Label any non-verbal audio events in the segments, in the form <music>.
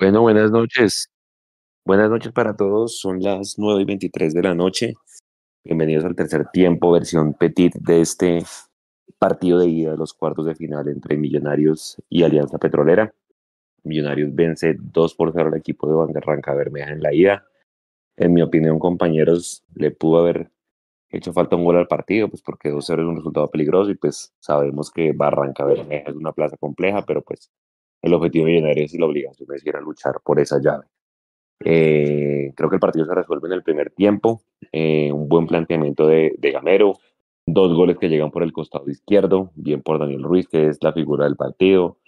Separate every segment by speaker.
Speaker 1: Bueno, buenas noches. Buenas noches para todos. Son las 9 y 23 de la noche. Bienvenidos al tercer tiempo, versión petit de este partido de ida de los cuartos de final entre Millonarios y Alianza Petrolera. Millonarios vence 2 por 0 al equipo de Bangarranca Bermeja en la ida. En mi opinión, compañeros, le pudo haber hecho falta un gol al partido, pues porque 2-0 es un resultado peligroso y pues sabemos que Barranca Bermeja es una plaza compleja, pero pues el objetivo de Millonarios y la obligación es ir a luchar por esa llave. Eh, creo que el partido se resuelve en el primer tiempo, eh, un buen planteamiento de, Gamero, dos goles que llegan por el costado izquierdo, bien por Daniel Ruiz, que es la figura del partido,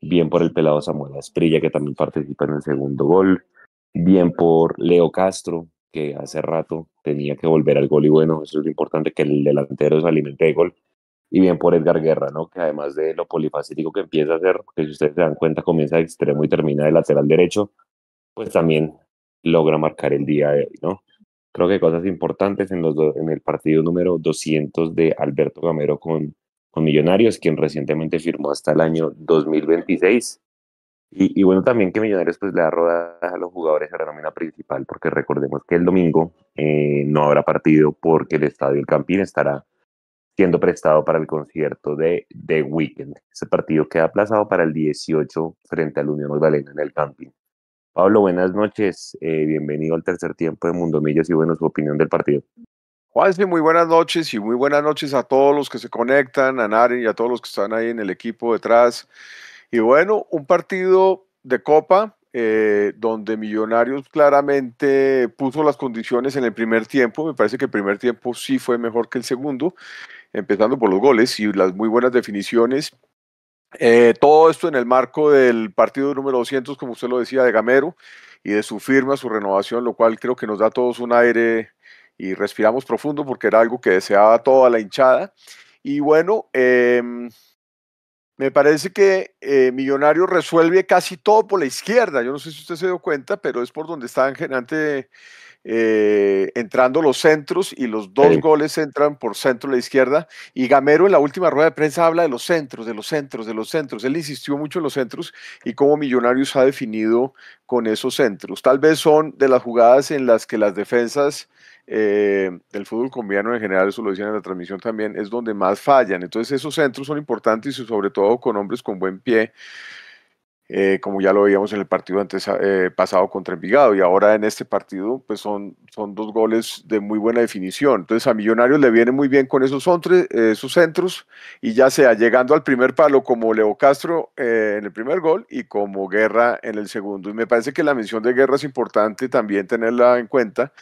Speaker 1: bien por el pelado Samuel Asprilla, que también participa en el segundo gol, bien por Leo Castro, que hace rato tenía que volver al gol y bueno, eso es lo importante, que el delantero se alimente de gol y bien por Edgar Guerra, ¿no? Que además de lo polifacético que empieza a hacer, que si ustedes se dan cuenta comienza de extremo y termina de lateral derecho, pues también logra marcar el día de hoy, ¿no? Creo que cosas importantes en, los en el partido número 200 de Alberto Gamero con, con Millonarios, quien recientemente firmó hasta el año 2026. Y, y, bueno, también que Millonarios pues le da rodadas a los jugadores a la nómina principal, porque recordemos que el domingo eh, no habrá partido porque el Estadio El Campín estará siendo prestado para el concierto de The Weeknd. Ese partido queda aplazado para el 18 frente al Unión Magdalena en el camping. Pablo, buenas noches. Eh, bienvenido al tercer tiempo de Mundo Millos y bueno, su opinión del partido.
Speaker 2: Juanse, muy buenas noches y muy buenas noches a todos los que se conectan, a Nari y a todos los que están ahí en el equipo detrás. Y bueno, un partido de Copa eh, donde Millonarios claramente puso las condiciones en el primer tiempo. Me parece que el primer tiempo sí fue mejor que el segundo empezando por los goles y las muy buenas definiciones. Eh, todo esto en el marco del partido número 200, como usted lo decía, de Gamero y de su firma, su renovación, lo cual creo que nos da a todos un aire y respiramos profundo porque era algo que deseaba toda la hinchada. Y bueno, em, me parece que eh, Millonario resuelve casi todo por la izquierda. Yo no sé si usted se dio cuenta, pero es por donde está generante eh, entrando los centros y los dos goles entran por centro a la izquierda. Y Gamero en la última rueda de prensa habla de los centros, de los centros, de los centros. Él insistió mucho en los centros y cómo Millonarios ha definido con esos centros. Tal vez son de las jugadas en las que las defensas eh, del fútbol colombiano en general, eso lo decían en la transmisión también, es donde más fallan. Entonces esos centros son importantes y sobre todo con hombres con buen pie eh, como ya lo veíamos en el partido antes eh, pasado contra Envigado, y ahora en este partido, pues son, son dos goles de muy buena definición. Entonces a Millonarios le viene muy bien con esos, eh, esos centros, y ya sea llegando al primer palo como Leo Castro en el primer gol y como Guerra en el segundo. Y me parece que la mención de Guerra es importante también tenerla en cuenta,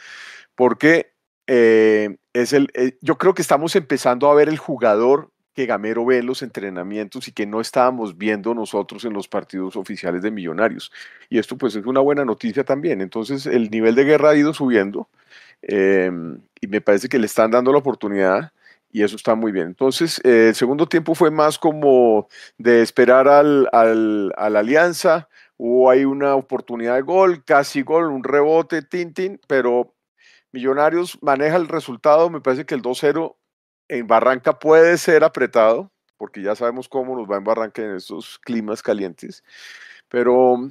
Speaker 2: porque es el, yo creo que estamos empezando a ver el jugador que Gamero ve los entrenamientos y que no estábamos viendo nosotros en los partidos oficiales de Millonarios. Y esto pues es una buena noticia también. Entonces el nivel de guerra ha ido subiendo em, y me parece que le están dando la oportunidad y eso está muy bien. Entonces eh, el segundo tiempo fue más como de esperar al, al, a la alianza. Hubo ahí una oportunidad de gol, casi gol, un rebote, tintin, pero Millonarios maneja el resultado. Me parece que el 2-0 en Barranca puede ser apretado, porque ya sabemos cómo nos va en Barranca en estos climas calientes, pero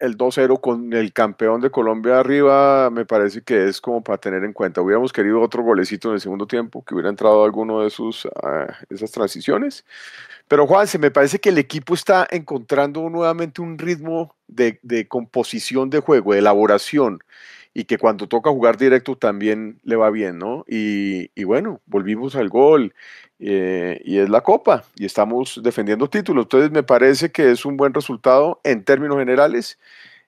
Speaker 2: el 2-0 con el campeón de Colombia arriba me parece que es como para tener en cuenta. Hubiéramos querido otro golecito en el segundo tiempo, que hubiera entrado alguno de sus, ah, esas transiciones. Pero Juan, se me parece que el equipo está encontrando nuevamente un ritmo de, de composición de juego, de elaboración y que cuando toca jugar directo también le va bien, ¿no? Y, bueno, volvimos al gol eh, y es la copa y estamos defendiendo títulos. Entonces me parece que es un buen resultado en términos generales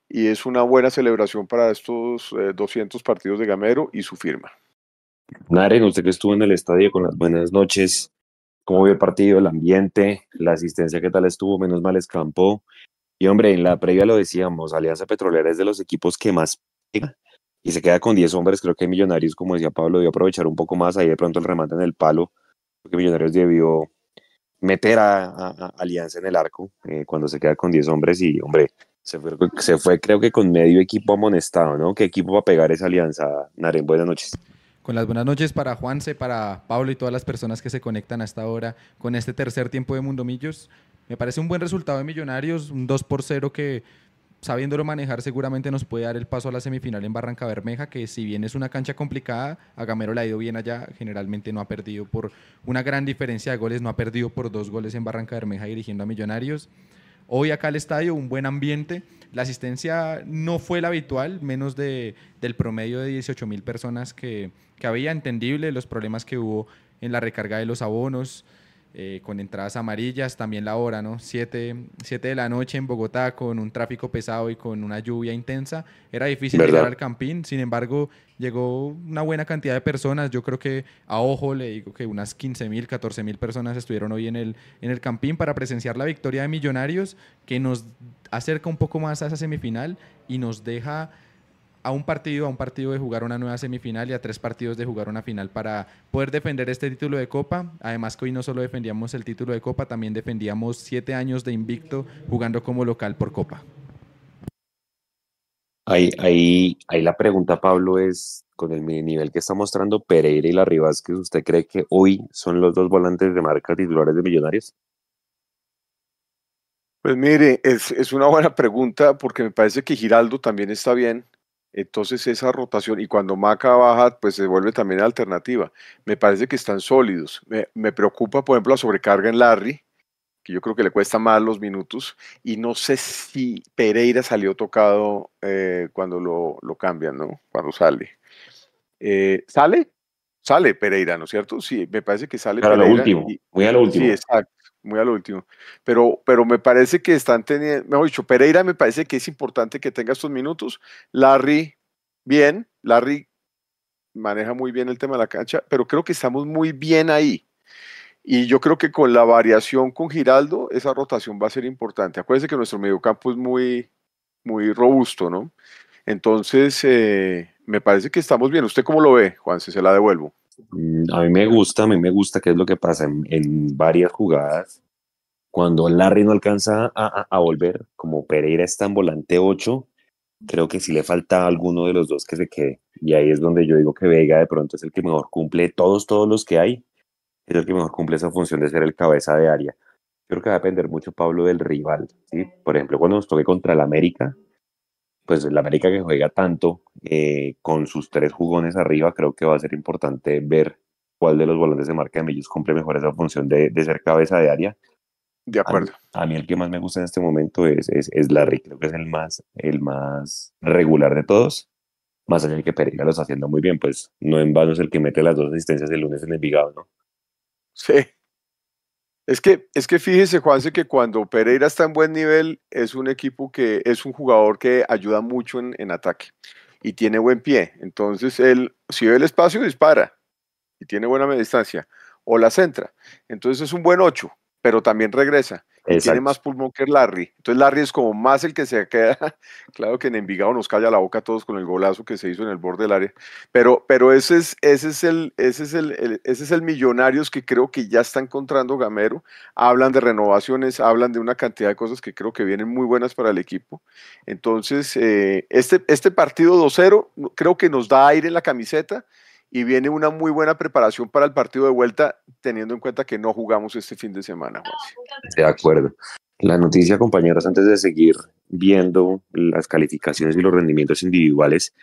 Speaker 2: y es una buena celebración para estos 200 eh, partidos de Gamero y su firma.
Speaker 1: Naren, usted que estuvo en el estadio con las buenas noches, ¿cómo vio el partido, el ambiente, la asistencia, qué tal estuvo? Menos mal escampó. Y hombre, en la previa lo decíamos, Alianza Petrolera es de los equipos que más y se queda con 10 hombres. Creo que Millonarios, como decía Pablo, debió aprovechar un poco más ahí de pronto el remate en el palo, porque Millonarios debió meter a, Alianza en el arco eh, cuando se queda con 10 hombres y, hombre, se fue, se fue creo que con medio equipo amonestado, ¿no? ¿Qué equipo va a pegar esa alianza? Naren, buenas noches.
Speaker 3: Con las buenas noches para Juanse, para Pablo y todas las personas que se conectan a esta hora con este tercer tiempo de Mundomillos. Me parece un buen resultado de Millonarios, un 2 por 0 que sabiéndolo manejar, seguramente nos puede dar el paso a la semifinal en Barranca Bermeja, que si bien es una cancha complicada, a Gamero le ha ido bien allá, generalmente no ha perdido por una gran diferencia de goles, no ha perdido por dos goles en Barranca Bermeja dirigiendo a Millonarios. Hoy acá al estadio, un buen ambiente. La asistencia no fue la habitual, menos de, del promedio de 18 mil personas que, que había, entendible los problemas que hubo en la recarga de los abonos. Eh, con entradas amarillas, también la hora, ¿no? 7 de la noche en Bogotá con un tráfico pesado y con una lluvia intensa. Era difícil llegar al campín, sin embargo, llegó una buena cantidad de personas. Yo creo que a ojo le digo que unas 15 mil, 14 mil personas estuvieron hoy en el, en el campín para presenciar la victoria de Millonarios, que nos acerca un poco más a esa semifinal y nos deja a un partido, a un partido de jugar una nueva semifinal y a tres partidos de jugar una final para poder defender este título de Copa. Además que hoy no solo defendíamos el título de Copa, también defendíamos siete años de invicto jugando como local por Copa.
Speaker 1: Ahí, ahí, ahí la pregunta, Pablo, es con el nivel que está mostrando Pereira y la Rivas, ¿usted cree que hoy son los dos volantes de marca titulares de Millonarios?
Speaker 2: Pues mire, es, es una buena pregunta porque me parece que Giraldo también está bien entonces esa rotación, y cuando Maca baja, pues se vuelve también alternativa. Me parece que están sólidos. Me, preocupa, por ejemplo, la sobrecarga en Larry, que yo creo que le cuesta más los minutos, y no sé si Pereira salió tocado eh, cuando lo, lo, cambian, ¿no? Cuando sale. Eh, ¿Sale? Sale Pereira, ¿no es cierto? Sí, me parece que sale
Speaker 1: Para lo último, muy a lo último.
Speaker 2: Sí, exacto muy a lo último. Pero, pero me parece que están teniendo, mejor dicho, Pereira me parece que es importante que tenga estos minutos. Larry, bien, Larry maneja muy bien el tema de la cancha, pero creo que estamos muy bien ahí. Y yo creo que con la variación con Giraldo, esa rotación va a ser importante. Acuérdense que nuestro mediocampo es muy, muy robusto, ¿no? Entonces, eh, me parece que estamos bien. ¿Usted cómo lo ve, Juan? Si se la devuelvo.
Speaker 1: Mm, a mí me gusta, a mí me gusta qué es lo que pasa en, varias jugadas. Cuando Larry no alcanza a, volver, como Pereira está en volante 8, creo que sí le falta alguno de los dos que se quede. Y ahí es donde yo digo que Vega de pronto es el que mejor cumple todos, todos los que hay. Es el que mejor cumple esa función de ser el cabeza de área. Creo que va a depender mucho, Pablo, del rival. ¿sí? Por ejemplo, cuando nos toque contra el América, pues el América que juega tanto eh, con sus tres jugones arriba, creo que va a ser importante ver cuál de los volantes de marca de Millos cumple mejor esa función de, ser cabeza de área.
Speaker 2: De acuerdo.
Speaker 1: A mí, el que más me gusta en este momento es, es, es, Larry, creo que es el más, el más regular de todos. Más allá de que Pereira lo está haciendo muy bien, pues no en vano es el que mete las dos asistencias el lunes en el Vigado, ¿no?
Speaker 2: Sí, es que, es que fíjese, Juanse, que cuando Pereira está en buen nivel, es un equipo que es un jugador que ayuda mucho en, ataque y tiene buen pie. Entonces, él, si ve el espacio, dispara y tiene buena distancia o la centra. Entonces, es un buen 8, pero también regresa tiene más pulmón que Larry. Entonces Larry es como más el que se queda. <laughs> claro que en Envigado nos calla la boca a todos con el golazo que se hizo en el borde del área. Pero, pero ese es, ese es el, ese es el, ese es el Millonarios que creo que ya está encontrando Gamero. Hablan de renovaciones, hablan de una cantidad de cosas que creo que vienen muy buenas para el equipo. Entonces, eh, este, este partido 2-0 creo que nos da aire en la camiseta y viene una muy buena preparación para el partido de vuelta, teniendo en cuenta que no jugamos este fin de semana.
Speaker 1: De acuerdo. La noticia, compañeros, antes de seguir viendo las calificaciones y los rendimientos individuales,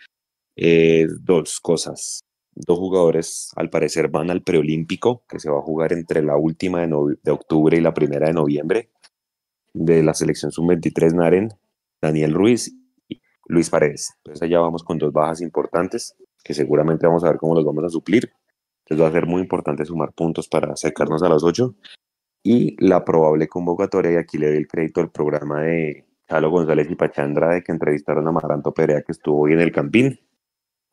Speaker 1: dos cosas. Dos jugadores, al parecer, van al preolímpico, que se va a jugar entre la última de, de octubre y la primera de noviembre, de la selección sub-23 Naren, Daniel Ruiz y Luis Paredes. Entonces allá vamos con dos bajas importantes que seguramente vamos a ver cómo los vamos a suplir. Entonces va a ser muy importante sumar puntos para acercarnos a las 8. Y la probable convocatoria, y aquí le doy el crédito al programa de Chalo González y Pachandra de que entrevistaron a Maranto Perea, que estuvo hoy en el Campín,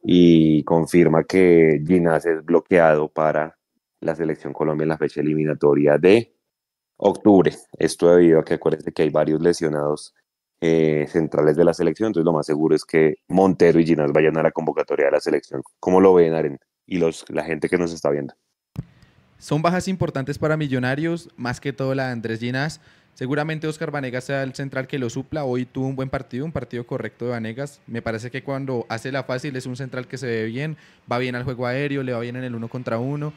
Speaker 1: y confirma que Ginás es bloqueado para la selección Colombia en la fecha eliminatoria de octubre. Esto debido a que acuérdense que hay varios lesionados eh, centrales de la selección, entonces lo más seguro es que Montero y Ginás vayan a la convocatoria de la selección. ¿Cómo lo ven, Aren? Y los, la gente que nos está viendo.
Speaker 3: Son bajas importantes para Millonarios, más que todo la de Andrés Ginás. Seguramente Oscar Vanegas sea el central que lo supla. Hoy tuvo un buen partido, un partido correcto de Vanegas. Me parece que cuando hace la fácil es un central que se ve bien, va bien al juego aéreo, le va bien en el uno contra uno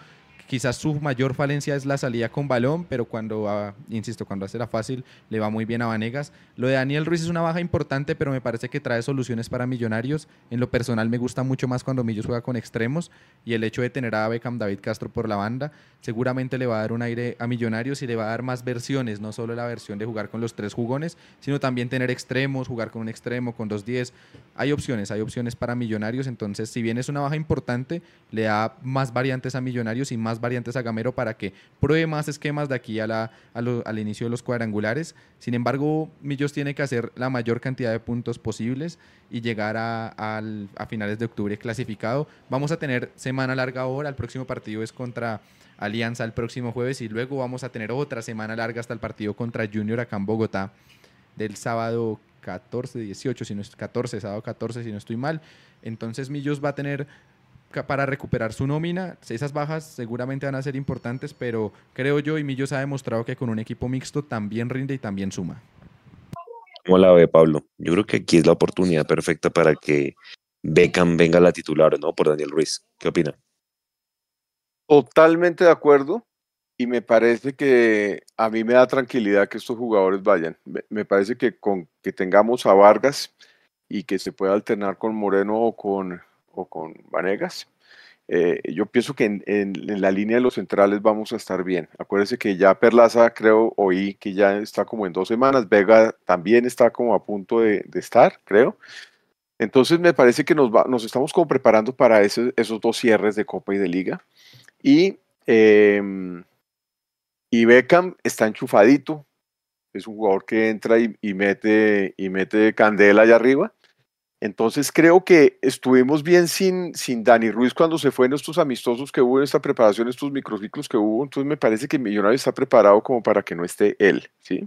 Speaker 3: Quizás su mayor falencia es la salida con balón, pero cuando, insisto, cuando hace la fácil, le va muy bien a Vanegas. Lo de Daniel Ruiz es una baja importante, pero me parece que trae soluciones para Millonarios. En lo personal me gusta mucho más cuando Millos juega con extremos y el hecho de tener a Beckham David Castro por la banda seguramente le va a dar un aire a Millonarios y le va a dar más versiones, no solo la versión de jugar con los tres jugones, sino también tener extremos, jugar con un extremo, con dos diez. Hay opciones, hay opciones para Millonarios, entonces si bien es una baja importante, le da más variantes a Millonarios y más variantes a Gamero para que pruebe más esquemas de aquí a la, al inicio de los cuadrangulares. Sin embargo, Millos tiene que hacer la mayor cantidad de puntos posibles y llegar a, a finales de octubre clasificado. Vamos a tener semana larga ahora, el próximo partido es contra Alianza el próximo jueves y luego vamos a tener otra semana larga hasta el partido contra Junior acá en Bogotá del sábado 14, 18, si no es 14, sábado 14 si no estoy mal. Entonces Millos va a tener para recuperar su nómina. Esas bajas seguramente van a ser importantes, pero creo yo y Millos ha demostrado que con un equipo mixto también rinde y también suma.
Speaker 1: ¿Cómo la ve Pablo? Yo creo que aquí es la oportunidad perfecta para que Beckham venga a la titular, ¿no? Por Daniel Ruiz. ¿Qué opina?
Speaker 2: Totalmente de acuerdo y me parece que a mí me da tranquilidad que estos jugadores vayan. Me, parece que con que tengamos a Vargas y que se pueda alternar con Moreno o con, o con Vanegas, eh, yo pienso que en, la línea de los centrales vamos a estar bien. Acuérdense que ya Perlaza, creo, oí que ya está como en dos semanas. Vega también está como a punto de, estar, creo. Entonces me parece que nos, nos estamos como preparando para esos dos cierres de Copa y de Liga. Y, em, y Beckham está enchufadito. Es un jugador que entra y, mete, y mete candela allá arriba. Entonces creo que estuvimos bien sin, sin Dani Ruiz cuando se fue en estos amistosos que hubo en esta preparación, estos microciclos que hubo. Entonces me parece que Millonarios está preparado como para que no esté él. ¿sí?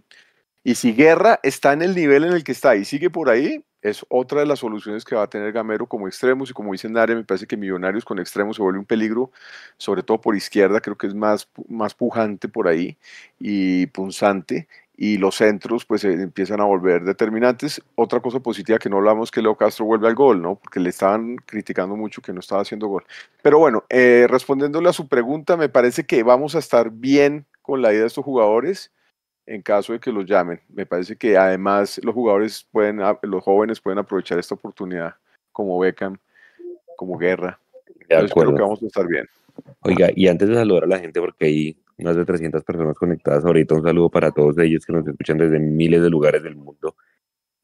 Speaker 2: Y si Guerra está en el nivel en el que está y sigue por ahí, es otra de las soluciones que va a tener Gamero como extremos y como dice Nare, me parece que Millonarios con extremos se vuelve un peligro, sobre todo por izquierda, creo que es más, más pujante por ahí y punzante y los centros pues se empiezan a volver determinantes. Otra cosa positiva que no hablamos que Leo Castro vuelve al gol, ¿no? Porque le estaban criticando mucho que no estaba haciendo gol. Pero bueno, eh, respondiéndole a su pregunta, me parece que vamos a estar bien con la idea de estos jugadores en caso de que los llamen. Me parece que además los jugadores pueden, los jóvenes pueden aprovechar esta oportunidad, como Beckham, como Guerra.
Speaker 1: De creo
Speaker 2: que vamos a estar bien.
Speaker 1: Oiga, y antes de saludar a la gente, porque hay más de 300 personas conectadas ahorita, un saludo para todos ellos que nos escuchan desde miles de lugares del mundo.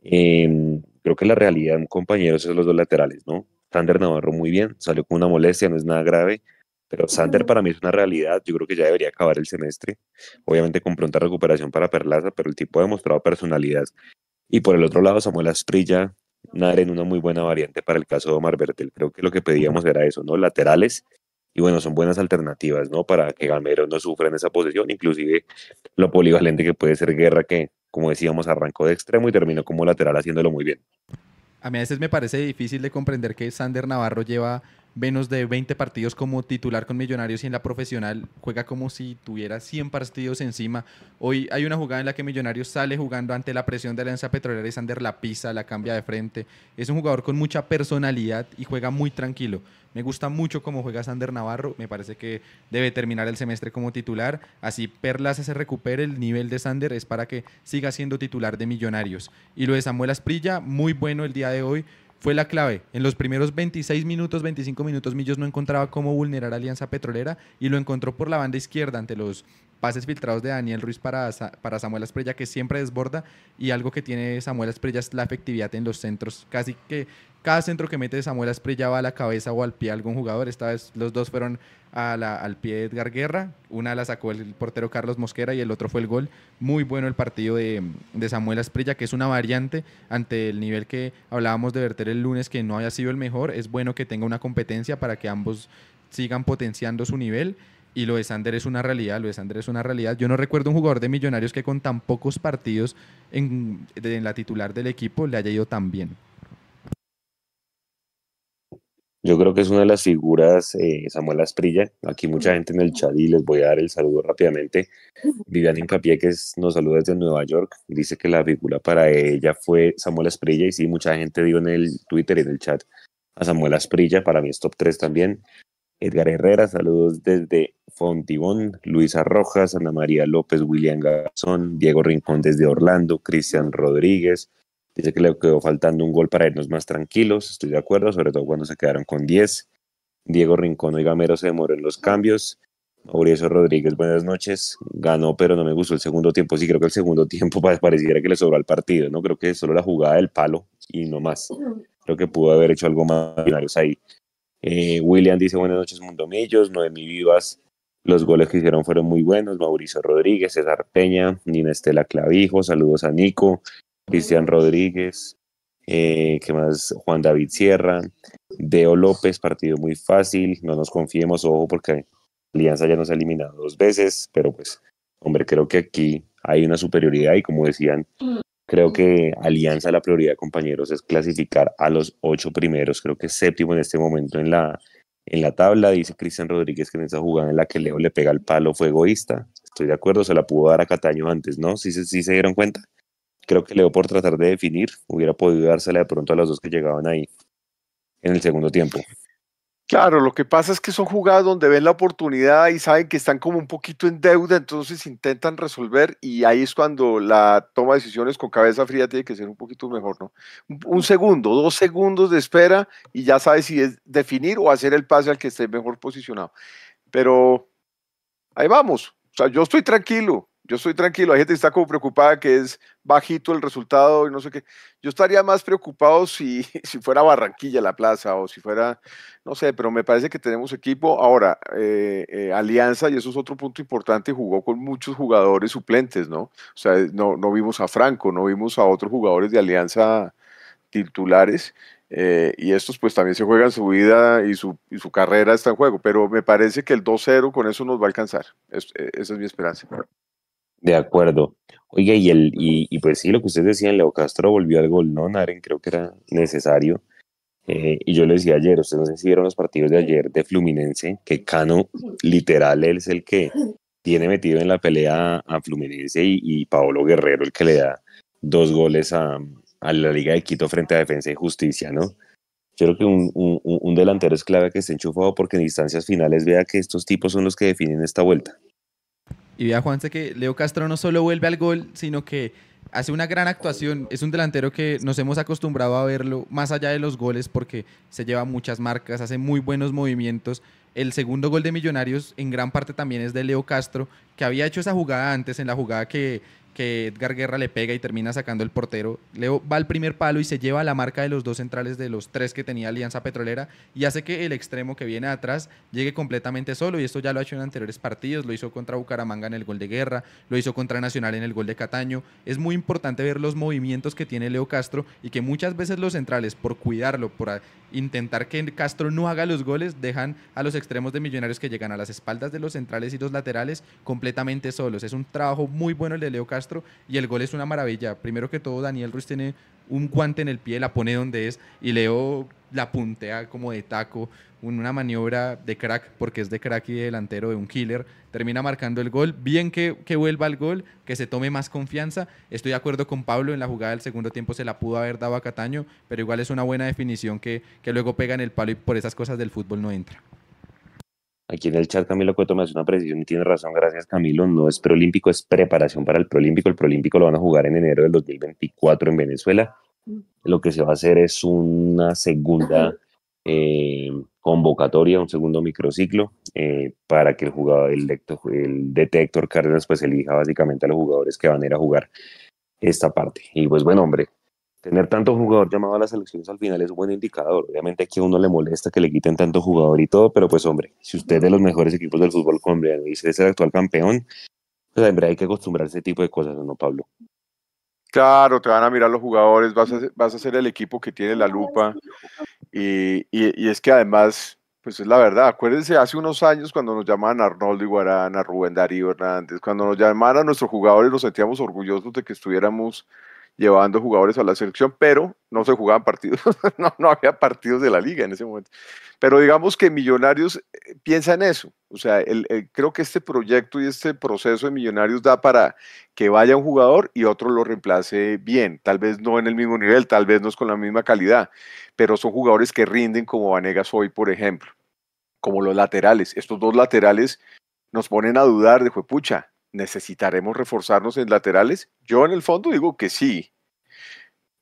Speaker 1: Em, creo que la realidad, compañeros, es los dos laterales, ¿no? Sander Navarro muy bien, salió con una molestia, no es nada grave. Pero Sander para mí es una realidad. Yo creo que ya debería acabar el semestre. Obviamente con pronta recuperación para Perlaza, pero el tipo ha demostrado personalidad. Y por el otro lado, Samuel Asprilla, nada en una muy buena variante para el caso de Omar Bertel. Creo que lo que pedíamos era eso, ¿no? Laterales. Y bueno, son buenas alternativas, ¿no? Para que Gamero no sufra en esa posición. Inclusive lo polivalente que puede ser Guerra, que, como decíamos, arrancó de extremo y terminó como lateral haciéndolo muy bien.
Speaker 3: A mí a veces me parece difícil de comprender que Sander Navarro lleva menos de 20 partidos como titular con Millonarios y en la profesional juega como si tuviera 100 partidos encima. Hoy hay una jugada en la que Millonarios sale jugando ante la presión de Alianza Petrolera y Sander la pisa, la cambia de frente. Es un jugador con mucha personalidad y juega muy tranquilo. Me gusta mucho cómo juega Sander Navarro. Me parece que debe terminar el semestre como titular. Así Perlas se recupere el nivel de Sander es para que siga siendo titular de Millonarios. Y lo de Samuel Asprilla, muy bueno el día de hoy fue la clave. En los primeros 26 minutos, 25 minutos, Millos no encontraba cómo vulnerar a Alianza Petrolera y lo encontró por la banda izquierda ante los pases filtrados de Daniel Ruiz para, para Samuel Asprella, que siempre desborda. Y algo que tiene Samuel Asprella es la efectividad en los centros. Casi que cada centro que mete Samuel Asprilla va a la cabeza o al pie de algún jugador. Esta vez los dos fueron al pie de Edgar Guerra. Una la sacó el portero Carlos Mosquera y el otro fue el gol. Muy bueno el partido de, Samuel Asprilla, que es una variante ante el nivel que hablábamos de verter el lunes, que no haya sido el mejor. Es bueno que tenga una competencia para que ambos sigan potenciando su nivel. Y lo de Sander es una realidad, lo de Sander es una realidad. Yo no recuerdo un jugador de Millonarios que con tan pocos partidos en, la titular del equipo le haya ido tan bien.
Speaker 1: Yo creo que es una de las figuras, eh, Samuel Asprilla. Aquí mucha gente en el chat y les voy a dar el saludo rápidamente. Vivian Incapié, que nos saluda desde Nueva York, dice que la figura para ella fue Samuel Asprilla. Y sí, mucha gente dio en el Twitter y en el chat a Samuel Asprilla. Para mí es top 3 también. Edgar Herrera, saludos desde Fontibón, Luisa Rojas, Ana María López, William Garzón, Diego Rincón desde Orlando, Cristian Rodríguez. Dice que le quedó faltando un gol para irnos más tranquilos, estoy de acuerdo, sobre todo cuando se quedaron con 10. Diego Rincón y Gamero se demoró en los cambios. Mauricio Rodríguez, buenas noches. Ganó, pero no me gustó el segundo tiempo. Sí, creo que el segundo tiempo <laughs> pareciera que le sobró al partido, ¿no? Creo que solo la jugada del palo y no más. Creo que pudo haber hecho algo más ahí. Eh, William dice buenas noches, Mundomillos. Noemí Vivas los goles que hicieron fueron muy buenos. Mauricio Rodríguez, César Peña, Nina Estela Clavijo, saludos a Nico, Cristian Rodríguez, eh, ¿qué más? Juan David Sierra, Deo López, partido muy fácil, no nos confiemos, ojo, porque Alianza ya nos ha eliminado dos veces, pero pues, hombre, creo que aquí hay una superioridad y como decían, creo que Alianza, la prioridad, compañeros, es clasificar a los ocho primeros, creo que séptimo en este momento en la, en la tabla. Dice Cristian Rodríguez que en esa jugada en la que Leo le pega el palo fue egoísta. Estoy de acuerdo, se la pudo dar a Cataño antes, ¿no? Sí, se dieron cuenta. Creo que Leo por tratar de definir hubiera podido dársela de pronto a los dos que llegaban ahí en el segundo tiempo.
Speaker 2: Claro, lo que pasa es que son jugadas donde ven la oportunidad y saben que están como un poquito en deuda, entonces intentan resolver y ahí es cuando la toma de decisiones con cabeza fría tiene que ser un poquito mejor, ¿no? Un, segundo, dos segundos de espera y ya sabes si es definir o hacer el pase al que esté mejor posicionado. Pero ahí vamos, o sea, yo estoy tranquilo, yo estoy tranquilo, hay gente que está como preocupada que es bajito el resultado y no sé qué. Yo estaría más preocupado si, <laughs> si fuera Barranquilla la plaza o si fuera, no sé, pero me parece que tenemos equipo. Ahora, eh, eh, Alianza, y eso es otro punto importante, jugó con muchos jugadores suplentes, ¿no? O sea, no, no vimos a Franco, no vimos a otros jugadores de Alianza titulares. Eh, y estos pues también se juegan su vida y su, y su carrera está en juego, pero me parece que el 2-0 con eso nos va a alcanzar. esa es mi esperanza.
Speaker 1: De acuerdo. Oiga, y, el, y, pues sí, lo que ustedes decían, Leo Castro volvió al gol, ¿no, Naren? Creo que era necesario. Eh, y yo le decía ayer, ustedes no sé si vieron los partidos de ayer de Fluminense, que Cano, literal, es el que tiene metido en la pelea a Fluminense y, y Paolo Guerrero, el que le da dos goles a, la Liga de Quito frente a Defensa y Justicia, ¿no? Yo creo que un, un, un delantero es clave que esté enchufado porque en instancias finales vea que estos tipos son los que definen esta vuelta.
Speaker 3: Y vea, Juanse, que Leo Castro no solo vuelve al gol, sino que hace una gran actuación. Es un delantero que nos hemos acostumbrado a verlo más allá de los goles porque se lleva muchas marcas, hace muy buenos movimientos. El segundo gol de Millonarios en gran parte también es de Leo Castro, que había hecho esa jugada antes, en la jugada que que Edgar Guerra le pega y termina sacando el portero. Leo va al primer palo y se lleva la marca de los dos centrales de los tres que tenía Alianza Petrolera y hace que el extremo que viene atrás llegue completamente solo. Y esto ya lo ha hecho en anteriores partidos. Lo hizo contra Bucaramanga en el gol de Guerra, lo hizo contra Nacional en el gol de Cataño. Es muy importante ver los movimientos que tiene Leo Castro y que muchas veces los centrales, por cuidarlo, por intentar que Castro no haga los goles, dejan a los extremos de Millonarios que llegan a las espaldas de los centrales y los laterales completamente solos. Es un trabajo muy bueno el de Leo Castro y el gol es una maravilla. Primero que todo, Daniel Ruiz tiene un guante en el pie, la pone donde es y Leo la puntea como de taco, una maniobra de crack, porque es de crack y de delantero de un killer, termina marcando el gol, bien que, que vuelva al gol, que se tome más confianza, estoy de acuerdo con Pablo, en la jugada del segundo tiempo se la pudo haber dado a Cataño, pero igual es una buena definición que, que luego pega en el palo y por esas cosas del fútbol no entra.
Speaker 1: Aquí en el chat Camilo Cueto me hace una precisión y tiene razón, gracias Camilo, no es preolímpico, es preparación para el preolímpico, el preolímpico lo van a jugar en enero del 2024 en Venezuela, lo que se va a hacer es una segunda eh, convocatoria, un segundo microciclo, eh, para que el jugador, el, el detector Cárdenas pues elija básicamente a los jugadores que van a ir a jugar esta parte. Y pues bueno, hombre, tener tanto jugador llamado a las selecciones al final es un buen indicador. Obviamente aquí a uno le molesta que le quiten tanto jugador y todo, pero pues hombre, si usted es de los mejores equipos del fútbol colombiano y es el actual campeón, pues hombre, hay que acostumbrarse a ese tipo de cosas, ¿no, Pablo?
Speaker 2: Claro, te van a mirar los jugadores, vas a, vas a ser el equipo que tiene la lupa y, y, es que además, pues es la verdad, acuérdense hace unos años cuando nos llamaban Arnoldo Iguarana, Rubén Darío Hernández, cuando nos llamaban a nuestros jugadores nos sentíamos orgullosos de que estuviéramos llevando jugadores a la selección, pero no se jugaban partidos, <laughs> no, había partidos de la liga en ese momento. Pero digamos que Millonarios eh, piensa en eso, o sea, creo que este proyecto y este proceso de Millonarios da para que vaya un jugador y otro lo reemplace bien, tal vez no en el mismo nivel, tal vez no es con la misma calidad, pero son jugadores que rinden como Vanegas hoy, por ejemplo, como los laterales. Estos dos laterales nos ponen a dudar de, pucha, ¿necesitaremos reforzarnos en laterales? Yo en el fondo digo que sí,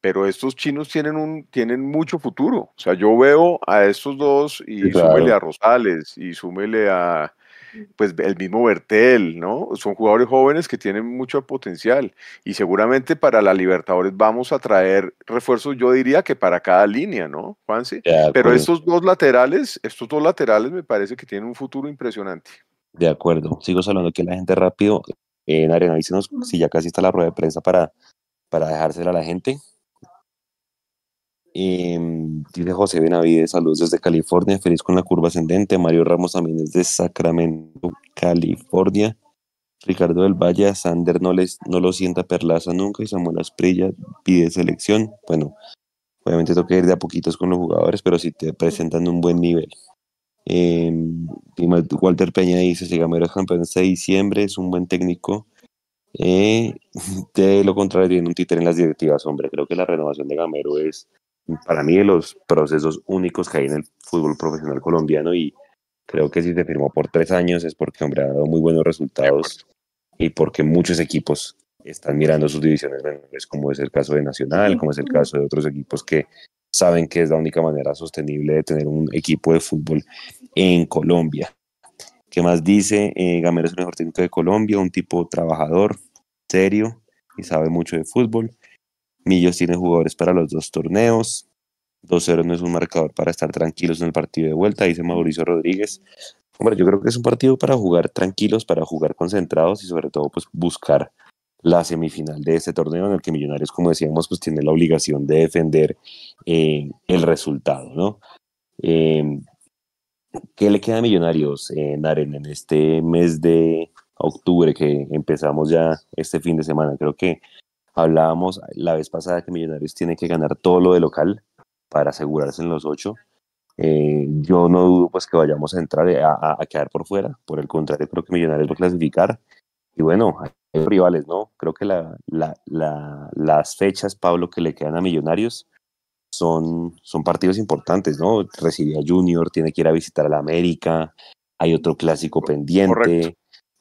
Speaker 2: pero estos chinos tienen, un, tienen mucho futuro. O sea, yo veo a estos dos y súmele a Rosales y súmele a pues el mismo Bertel, ¿no? Son jugadores jóvenes que tienen mucho potencial y seguramente para la Libertadores vamos a traer refuerzos, yo diría que para cada línea, ¿no, Juanse? Pero estos dos laterales, estos dos laterales me parece que tienen un futuro impresionante.
Speaker 1: De acuerdo, sigo hablando que la gente rápido en Arena, avísenos si ya casi está la rueda de prensa para, para dejársela a la gente. Em, dice José Benavides, saludos desde California, feliz con la curva ascendente. Mario Ramos también es de Sacramento, California. Ricardo del Valle, Sander no, les, no lo sienta Perlaza nunca y Samuel Asprilla pide selección. Bueno, obviamente tengo que ir de a poquitos con los jugadores, pero si te presentan un buen nivel. Eh, Walter Peña dice, si Gamero es campeón este diciembre, es un buen técnico. Eh, <laughs> de lo contrario, tiene un títer en las directivas, hombre. Creo que la renovación de Gamero es para mí de los procesos únicos que hay en el fútbol profesional colombiano y creo que si se firmó por tres años es porque hombre ha dado muy buenos resultados y porque muchos equipos están mirando sus divisiones menores, como es el caso de Nacional, como es el caso de otros equipos que saben que es la única manera sostenible de tener un equipo de fútbol en Colombia. ¿Qué más dice? Eh, Gamero es el mejor técnico de Colombia, un tipo trabajador, serio y sabe mucho de fútbol. Millos tiene jugadores para los dos torneos. 2-0 no es un marcador para estar tranquilos en el partido de vuelta, dice Mauricio Rodríguez. Hombre, yo creo que es un partido para jugar tranquilos, para jugar concentrados y sobre todo pues buscar la semifinal de este torneo en el que Millonarios, como decíamos, pues tiene la obligación de defender eh, el resultado, ¿no? Eh, ¿Qué le queda a Millonarios, en Naren, en este mes de octubre que empezamos ya este fin de semana? Creo que Hablábamos la vez pasada que Millonarios tiene que ganar todo lo de local para asegurarse en los ocho. Eh, yo no dudo pues que vayamos a entrar a, quedar por fuera. Por el contrario, creo que Millonarios va a clasificar. Y bueno, hay rivales, ¿no? Creo que la, las fechas, Pablo, que le quedan a Millonarios son, son partidos importantes, ¿no? Recibe a Junior, tiene que ir a visitar a la América, hay otro clásico pendiente.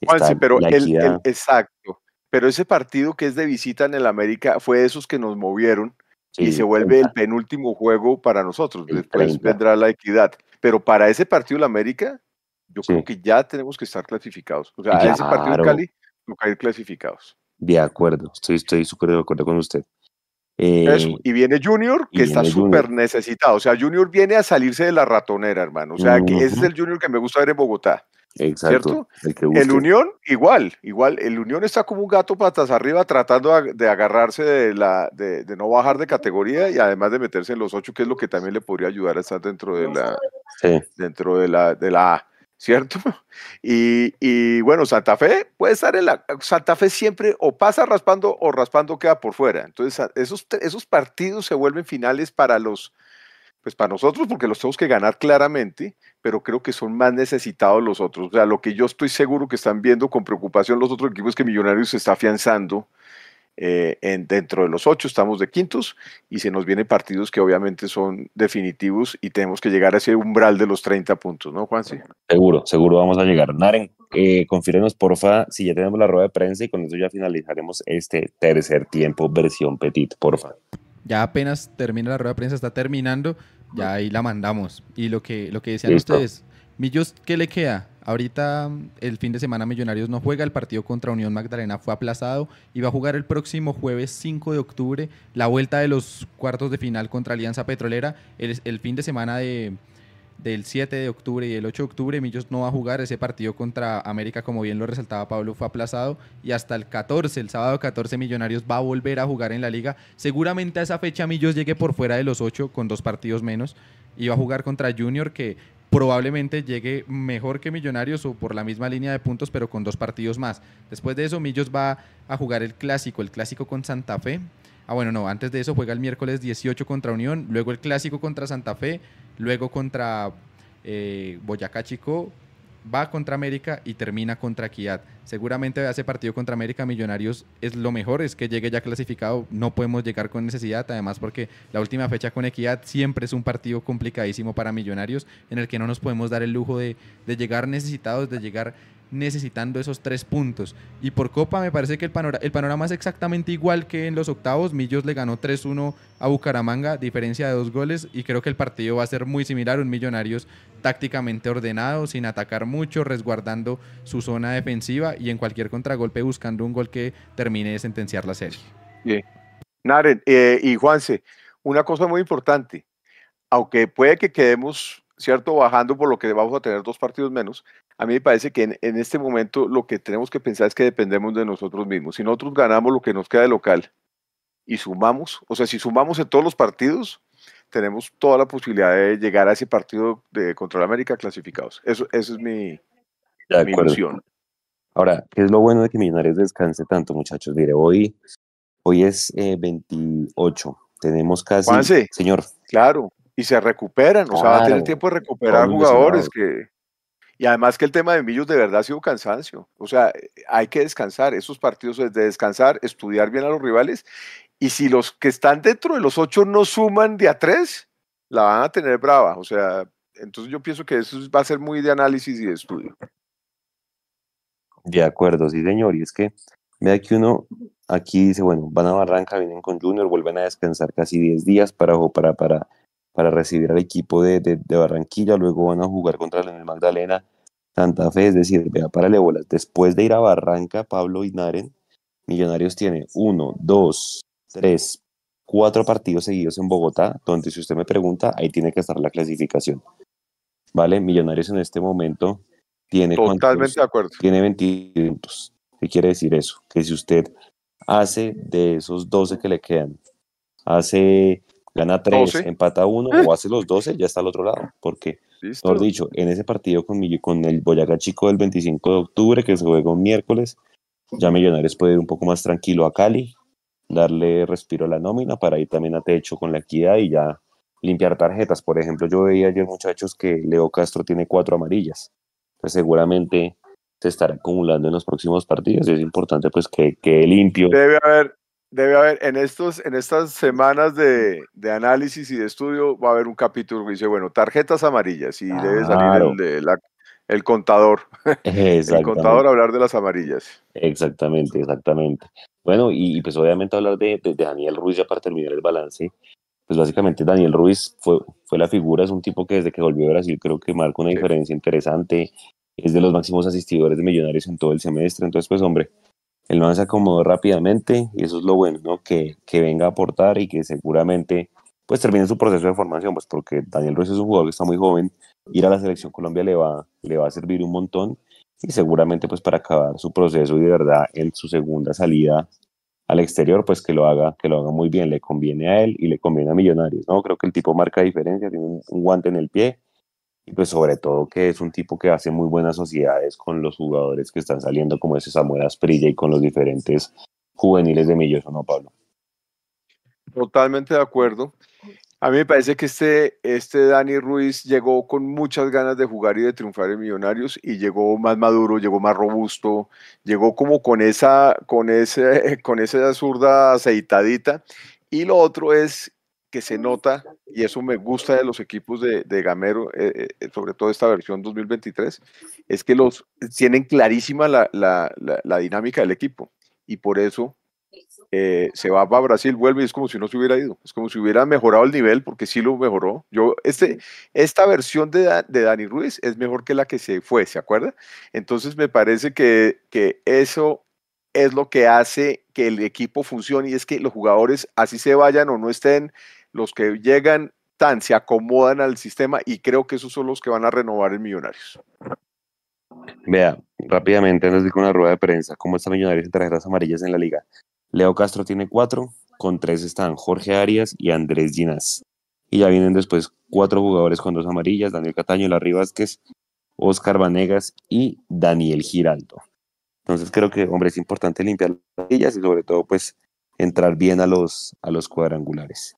Speaker 2: Correcto. pero el, exacto pero ese partido que es de visita en el América fue esos que nos movieron y se vuelve el penúltimo juego para nosotros. Después vendrá la equidad. Pero para ese partido el América, yo creo que ya tenemos que estar clasificados. O sea, a ese partido en Cali, no ir clasificados.
Speaker 1: De acuerdo, estoy súper de acuerdo con usted.
Speaker 2: Eso. Eh, y viene Junior, que está súper necesitado. O sea, Junior viene a salirse de la ratonera, hermano. O sea, que ese es el Junior que me gusta ver en Bogotá.
Speaker 1: Exacto.
Speaker 2: El, Unión, igual, igual. El Unión está como un gato patas arriba tratando de agarrarse de, la, de, no bajar de categoría y además de meterse en los ocho, que es lo que también le podría ayudar a estar dentro de la, dentro de la, de la A, ¿cierto? <laughs> Y, y, bueno, Santa Fe puede estar en la. Santa Fe siempre o pasa raspando o raspando queda por fuera. Entonces, esos, esos partidos se vuelven finales para los pues para nosotros porque los tenemos que ganar claramente, pero creo que son más necesitados los otros. O sea, lo que yo estoy seguro que están viendo con preocupación los otros equipos que Millonarios se está afianzando eh, en, dentro de los ocho, estamos de quintos y se nos vienen partidos que obviamente son definitivos y tenemos que llegar a ese umbral de los 30 puntos, ¿no, Juan? Sí.
Speaker 1: Seguro, seguro vamos a llegar. Naren, eh, confírenos porfa si ya tenemos la rueda de prensa y con eso ya finalizaremos este tercer tiempo versión petit, porfa.
Speaker 3: Ya apenas termina la rueda de prensa, está terminando ya ahí la mandamos. Y lo que, lo que decían ustedes, Millos, ¿qué le queda? Ahorita el fin de semana Millonarios no juega, el partido contra Unión Magdalena fue aplazado y va a jugar el próximo jueves 5 de octubre la vuelta de los cuartos de final contra Alianza Petrolera. El, el fin de semana de, del 7 de octubre y el 8 de octubre Millos no va a jugar ese partido contra América, como bien lo resaltaba Pablo, fue aplazado y hasta el 14, el sábado 14 Millonarios va a volver a jugar en la liga. Seguramente a esa fecha Millos llegue por fuera de los 8 con dos partidos menos y va a jugar contra Junior que probablemente llegue mejor que Millonarios o por la misma línea de puntos, pero con dos partidos más. Después de eso, Millos va a jugar el clásico, el clásico con Santa Fe. Ah, bueno, no, antes de eso juega el miércoles 18 contra Unión, luego el clásico contra Santa Fe, luego contra eh, Boyacá Chico, va contra América y termina contra Equidad. Seguramente ese partido contra América Millonarios es lo mejor, es que llegue ya clasificado, no podemos llegar con necesidad, además porque la última fecha con Equidad siempre es un partido complicadísimo para Millonarios en el que no nos podemos dar el lujo de, llegar necesitados, de llegar necesitando esos tres puntos. Y por Copa me parece que el, panorama, es exactamente igual que en los octavos. Millos le ganó 3-1 a Bucaramanga, diferencia de dos goles, y creo que el partido va a ser muy similar. Un Millonarios tácticamente ordenado, sin atacar mucho, resguardando su zona defensiva y en cualquier contragolpe buscando un gol que termine de sentenciar la serie.
Speaker 2: Bien. Naren eh, y Juanse, una cosa muy importante, aunque puede que quedemos, ¿cierto?, bajando por lo que vamos a tener dos partidos menos, a mí me parece que en, este momento lo que tenemos que pensar es que dependemos de nosotros mismos. Si nosotros ganamos lo que nos queda de local y sumamos, o sea, si sumamos en todos los partidos, tenemos toda la posibilidad de llegar a ese partido de contra América clasificados. Eso, eso es mi, mi ilusión.
Speaker 1: Ahora, ¿qué es lo bueno de que Millonarios descanse tanto, muchachos? Mire, hoy, hoy es 28. Eh, tenemos casi. señor.
Speaker 2: Claro, y se recuperan, o sea, va a tener tiempo de recuperar jugadores que y además que el tema de Millos de verdad ha sido cansancio. O sea, hay que descansar. Esos partidos de descansar, estudiar bien a los rivales. Y si los que están dentro de los ocho no suman de a tres, la van a tener brava. O sea, entonces yo pienso que eso va a ser muy de análisis y de estudio.
Speaker 1: De acuerdo, sí, señor. Y es que, vea que uno aquí dice, bueno, van a Barranca, vienen con Junior, vuelven a descansar casi 10 días para, para, para para recibir al equipo de, de, Barranquilla, luego van a jugar contra el Magdalena, Santa Fe, es decir, vea, párale bolas, después de ir a Barranca, Pablo y Naren, Millonarios tiene uno, dos, tres, cuatro partidos seguidos en Bogotá, donde si usted me pregunta, ahí tiene que estar la clasificación. ¿Vale? Millonarios en este momento tiene...
Speaker 2: Totalmente de acuerdo.
Speaker 1: Tiene 20 puntos. ¿Qué quiere decir eso? Que si usted hace de esos 12 que le quedan, hace gana 3, empata 1 o hace los 12, ya está al otro lado. Porque, mejor dicho, en ese partido con, con el Boyacá Chico del 25 de octubre, que se juega un miércoles, ya Millonarios puede ir un poco más tranquilo a Cali, darle respiro a la nómina para ir también a techo con la equidad y ya limpiar tarjetas. Por ejemplo, yo veía ayer, muchachos, que Leo Castro tiene cuatro amarillas. Pues seguramente se estará acumulando en los próximos partidos y es importante pues que, que limpio.
Speaker 2: Debe haber, debe haber, en, estos, en estas semanas de, de, análisis y de estudio, va a haber un capítulo que dice, bueno, tarjetas amarillas y debe salir el, de la, el contador. <laughs> el contador hablar de las amarillas.
Speaker 1: Exactamente, exactamente. Bueno, y, pues obviamente hablar de, de, Daniel Ruiz ya para terminar el balance. Pues básicamente Daniel Ruiz fue, fue la figura, es un tipo que desde que volvió a Brasil creo que marca una diferencia interesante. Es de los máximos asistidores de Millonarios en todo el semestre. Entonces, pues hombre, el man se acomodó rápidamente y eso es lo bueno, ¿no? Que, que venga a aportar y que seguramente pues termine su proceso de formación, pues porque Daniel Ruiz es un jugador que está muy joven, ir a la selección Colombia le va, le va a servir un montón y seguramente pues para acabar su proceso y de verdad en su segunda salida al exterior pues que lo haga, que lo haga muy bien, le conviene a él y le conviene a Millonarios, ¿no? Creo que el tipo marca diferencia, tiene un guante en el pie y pues sobre todo que es un tipo que hace muy buenas sociedades con los jugadores que están saliendo como ese Samuel Asprilla y con los diferentes juveniles de Millos, ¿no, Pablo?
Speaker 2: Totalmente de acuerdo. A mí me parece que este, este Dani Ruiz llegó con muchas ganas de jugar y de triunfar en Millonarios y llegó más maduro, llegó más robusto, llegó como con esa, con ese, <laughs> con esa zurda aceitadita. Y lo otro es que se nota, y eso me gusta de los equipos de, Gamero, eh, eh, sobre todo esta versión 2023, es que los tienen clarísima la, la, la, dinámica del equipo. Y por eso eh, se va a Brasil, vuelve y es como si no se hubiera ido. Es como si hubiera mejorado el nivel, porque sí lo mejoró. Yo, este, esta versión de, de Dani Ruiz es mejor que la que se fue, ¿se acuerda? Entonces me parece que, que eso es lo que hace que el equipo funcione y es que los jugadores, así se vayan o no estén, los que llegan tan se acomodan al sistema y creo que esos son los que van a renovar el Millonarios.
Speaker 1: Vea, rápidamente les digo una rueda de prensa, ¿cómo está Millonarios en tarjetas amarillas en la liga? Leo Castro tiene cuatro, con tres están Jorge Arias y Andrés Ginás. Y ya vienen después cuatro jugadores con dos amarillas, Daniel Cataño, Larry Vázquez, Oscar Vanegas y Daniel Giraldo. Entonces creo que, hombre, es importante limpiar las amarillas y sobre todo, pues, entrar bien a los, a los cuadrangulares.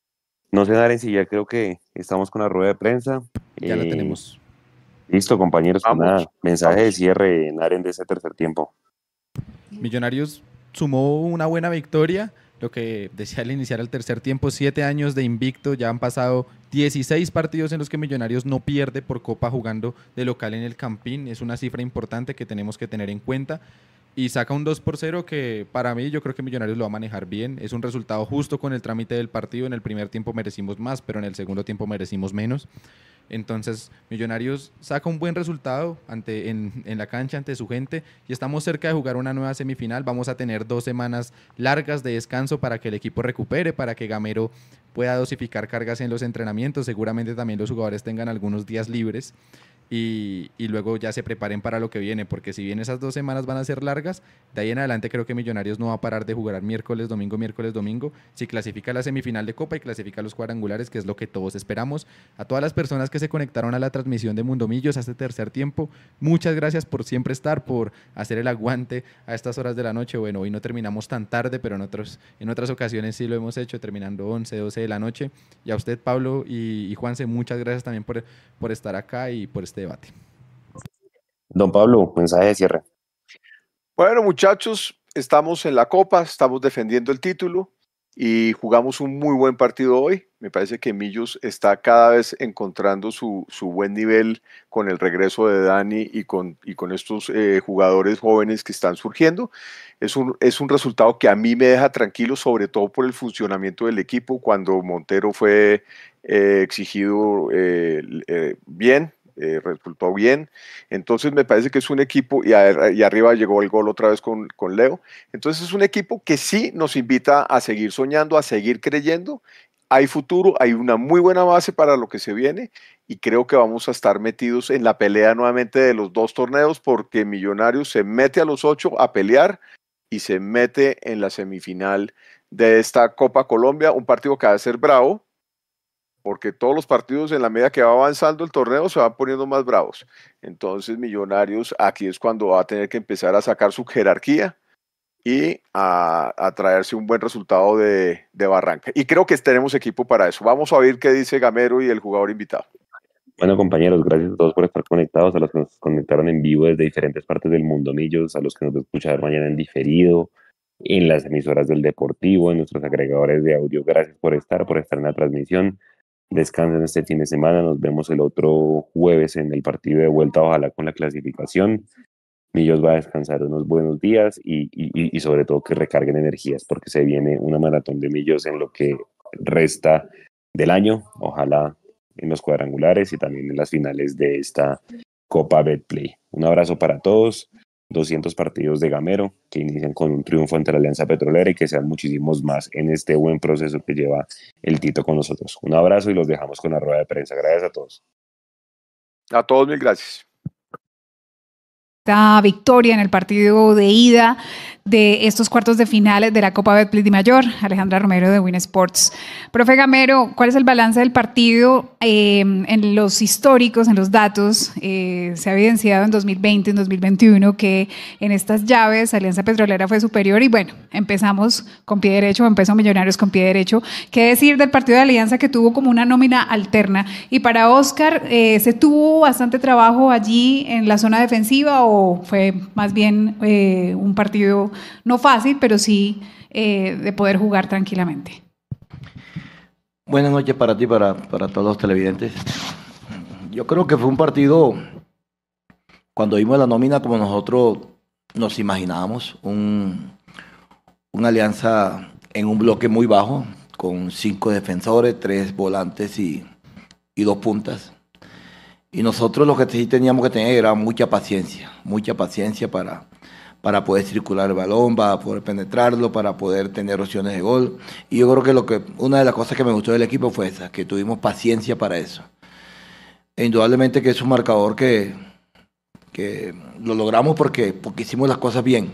Speaker 1: No sé, Naren, si ya creo que estamos con la rueda de prensa.
Speaker 3: Ya la eh, tenemos.
Speaker 1: Listo, compañeros, pues nada, mensaje de cierre, Naren, de ese tercer tiempo.
Speaker 3: Millonarios sumó una buena victoria lo que decía al iniciar el tercer tiempo, siete años de invicto, ya han pasado 16 partidos en los que Millonarios no pierde por Copa jugando de local en el Campín, es una cifra importante que tenemos que tener en cuenta y saca un 2 por 0 que para mí yo creo que Millonarios lo va a manejar bien. Es un resultado justo con el trámite del partido. En el primer tiempo merecimos más, pero en el segundo tiempo merecimos menos. Entonces, Millonarios saca un buen resultado ante, en, en, la cancha ante su gente y estamos cerca de jugar una nueva semifinal. Vamos a tener dos semanas largas de descanso para que el equipo recupere, para que Gamero pueda dosificar cargas en los entrenamientos. Seguramente también los jugadores tengan algunos días libres y, luego ya se preparen para lo que viene, porque si bien esas dos semanas van a ser largas, de ahí en adelante creo que Millonarios no va a parar de jugar miércoles, domingo, miércoles, domingo, si clasifica la semifinal de Copa y clasifica los cuadrangulares, que es lo que todos esperamos. A todas las personas que se conectaron a la transmisión de Mundomillos a este tercer tiempo, muchas gracias por siempre estar, por hacer el aguante a estas horas de la noche. Bueno, hoy no terminamos tan tarde, pero en, otros, en otras ocasiones sí lo hemos hecho, terminando 11, 12 de la noche. Y a usted, Pablo y, y Juanse, muchas gracias también por, por estar acá y por estar este debate.
Speaker 1: Don Pablo, mensaje de cierre.
Speaker 2: Bueno, muchachos, estamos en la Copa, estamos defendiendo el título y jugamos un muy buen partido hoy. Me parece que Millos está cada vez encontrando su, su buen nivel con el regreso de Dani y con, y con estos eh, jugadores jóvenes que están surgiendo. Es un, es un resultado que a mí me deja tranquilo, sobre todo por el funcionamiento del equipo. Cuando Montero fue eh, exigido eh, bien, eh, resultó bien. Entonces me parece que es un equipo, y, arriba llegó el gol otra vez con, con, Leo. Entonces es un equipo que sí nos invita a seguir soñando, a seguir creyendo. Hay futuro, hay una muy buena base para lo que se viene y creo que vamos a estar metidos en la pelea nuevamente de los dos torneos porque Millonarios se mete a los ocho a pelear y se mete en la semifinal de esta Copa Colombia, un partido que va ser bravo, porque todos los partidos en la medida que va avanzando el torneo se van poniendo más bravos. Entonces Millonarios aquí es cuando va a tener que empezar a sacar su jerarquía y a, traerse un buen resultado de, de, Barranca. Y creo que tenemos equipo para eso. Vamos a oír qué dice Gamero y el jugador invitado.
Speaker 1: Bueno, compañeros, gracias a todos por estar conectados, a los que nos conectaron en vivo desde diferentes partes del mundo, Millos, a los que nos escuchan mañana en diferido, en las emisoras del Deportivo, en nuestros agregadores de audio. Gracias por estar, por estar en la transmisión descansen este fin de semana. Nos vemos el otro jueves en el partido de vuelta, ojalá con la clasificación. Millos va a descansar unos buenos días y, sobre todo que recarguen energías porque se viene una maratón de Millos en lo que resta del año. Ojalá en los cuadrangulares y también en las finales de esta Copa Betplay. Un abrazo para todos. 200 partidos de Gamero que inician con un triunfo ante la Alianza Petrolera y que sean muchísimos más en este buen proceso que lleva el Tito con nosotros. Un abrazo y los dejamos con la rueda de prensa. Gracias a todos.
Speaker 2: A todos mil gracias.
Speaker 4: Esta victoria en el partido de ida de estos cuartos de finales de la Copa Betplay de Mayor, Alejandra Romero de Win Sports. Profe Gamero, ¿cuál es el balance del partido em, en los históricos, en los datos? Eh, se ha evidenciado en 2020, en 2021 que en estas llaves Alianza Petrolera fue superior y bueno, empezamos con pie derecho, empezó Millonarios con pie derecho. ¿Qué decir del partido de Alianza que tuvo como una nómina alterna? Y para Oscar, eh, ¿se tuvo bastante trabajo allí en la zona defensiva o fue más bien eh, un partido no fácil, pero sí eh, de poder jugar tranquilamente.
Speaker 5: Buenas noches para ti, para, para todos los televidentes. Yo creo que fue un partido, cuando vimos la nómina como nosotros nos imaginábamos, un, una alianza en un bloque muy bajo, con cinco defensores, tres volantes y, y dos puntas. Y nosotros lo que sí teníamos que tener era mucha paciencia, mucha paciencia para, para poder circular el balón, para poder penetrarlo, para poder tener opciones de gol. Y yo creo que, lo que una de las cosas que me gustó del equipo fue esa, que tuvimos paciencia para eso. E indudablemente que es un marcador que, que lo logramos porque, porque hicimos las cosas bien,